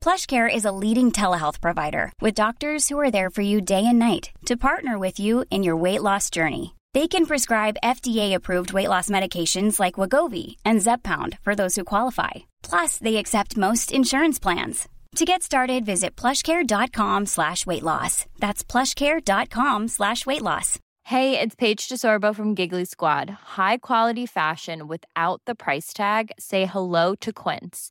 PlushCare is a leading telehealth provider with doctors who are there for you day and night to partner with you in your weight loss journey. They can prescribe FDA-approved weight loss medications like Wagovi and Zepbound for those who qualify. Plus, they accept most insurance plans. To get started, visit plushcare.com slash weight loss. That's plushcare.com slash weight loss. Hey, it's Paige DeSorbo from Giggly Squad. High quality fashion without the price tag. Say hello to Quince.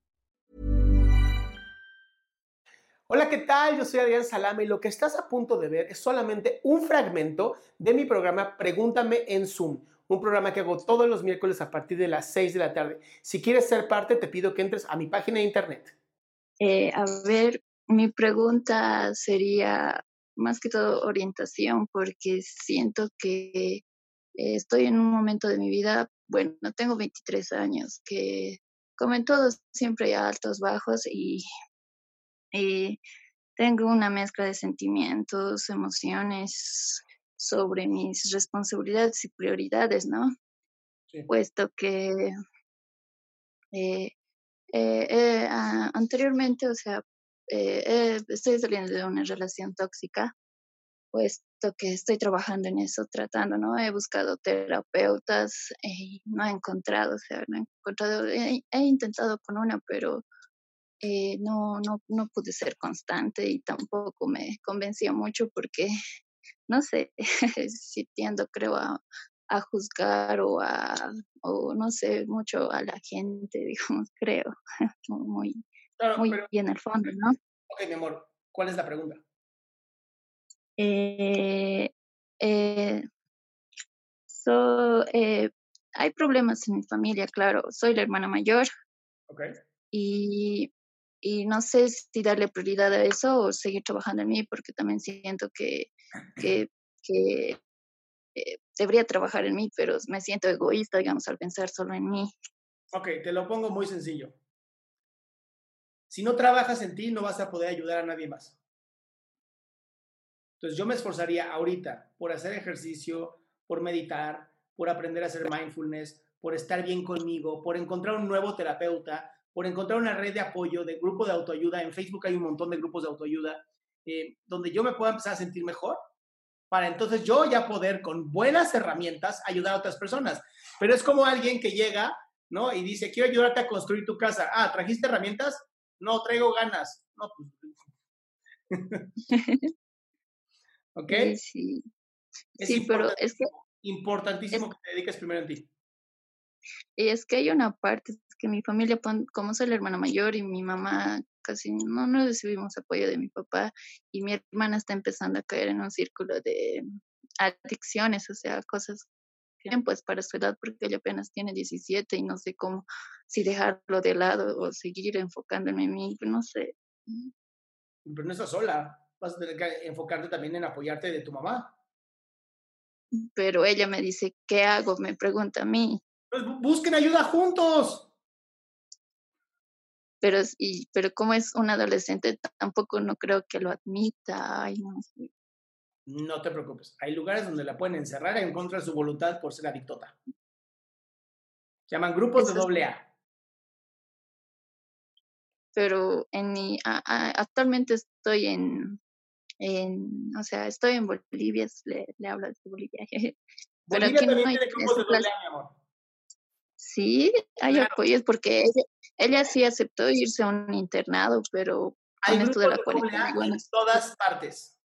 Hola, ¿qué tal? Yo soy Adrián Salama y lo que estás a punto de ver es solamente un fragmento de mi programa Pregúntame en Zoom, un programa que hago todos los miércoles a partir de las 6 de la tarde. Si quieres ser parte, te pido que entres a mi página de internet. Eh, a ver, mi pregunta sería más que todo orientación, porque siento que eh, estoy en un momento de mi vida, bueno, tengo 23 años, que como en todos siempre hay altos, bajos y y tengo una mezcla de sentimientos, emociones sobre mis responsabilidades y prioridades, ¿no? Puesto que eh, eh, eh, anteriormente, o sea, estoy saliendo de una relación tóxica, puesto que estoy trabajando en eso, tratando, ¿no? He buscado terapeutas y no he encontrado, o sea, no he encontrado, he intentado con una, pero eh, no, no, no pude ser constante y tampoco me convenció mucho porque, no sé, si tiendo creo a, a juzgar o a, o no sé, mucho a la gente, digamos, creo, muy, muy bien el fondo, ¿no? Ok, mi amor, ¿cuál es la pregunta? Eh, eh, so, eh, hay problemas en mi familia, claro, soy la hermana mayor. Okay. Y y no sé si darle prioridad a eso o seguir trabajando en mí, porque también siento que, que, eh, debería trabajar en mí, pero me siento egoísta, digamos, al pensar solo en mí. Ok, te lo pongo muy sencillo. Si no trabajas en ti, no vas a poder ayudar a nadie más. Entonces yo me esforzaría ahorita por hacer ejercicio, por meditar, por aprender a hacer mindfulness, por estar bien conmigo, por encontrar un nuevo terapeuta, por encontrar una red de apoyo, de grupo de autoayuda. En Facebook hay un montón de grupos de autoayuda eh, donde yo me pueda empezar a sentir mejor para entonces yo ya poder con buenas herramientas ayudar a otras personas. Pero es como alguien que llega, ¿no? Y dice, quiero ayudarte a construir tu casa. Ah, ¿trajiste herramientas? No, traigo ganas. No, pues... ¿Ok? Sí, Es sí pero es que... Importantísimo que te dediques primero en ti. Y es que hay una parte que mi familia, como soy la hermana mayor y mi mamá casi no, no recibimos apoyo de mi papá y mi hermana está empezando a caer en un círculo de adicciones, o sea, cosas que pues para su edad, porque ella apenas tiene 17 y no sé cómo, si dejarlo de lado o seguir enfocándome en mí, no sé. Pero no estás sola, vas a tener que enfocarte también en apoyarte de tu mamá. Pero ella me dice, ¿qué hago? Me pregunta a mí. Pues busquen ayuda juntos. Pero, y, pero como es un adolescente, tampoco no creo que lo admita. Ay, no te preocupes. Hay lugares donde la pueden encerrar en contra de su voluntad por ser adictota. Se llaman grupos de doble A. Pero en mi, a, a, actualmente estoy en, en, o sea, estoy en Bolivia, le, le hablo de Bolivia. Pero Bolivia aquí también no hay tiene grupos de doble A, mi amor. Sí, hay claro. apoyos porque ella, sí aceptó irse a un internado, pero hay con esto de la de cuarentena. Bueno. En todas partes,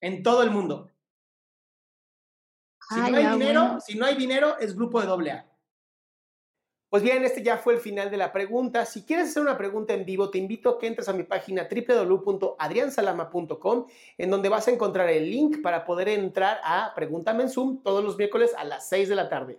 en todo el mundo. Si no hay dinero, si no hay dinero, es grupo de doble A. Pues bien, este ya fue el final de la pregunta. Si quieres hacer una pregunta en vivo, te invito a que entres a mi página www.adriansalama.com, en donde vas a encontrar el link para poder entrar a Pregúntame en Zoom todos los miércoles a las 6 de la tarde.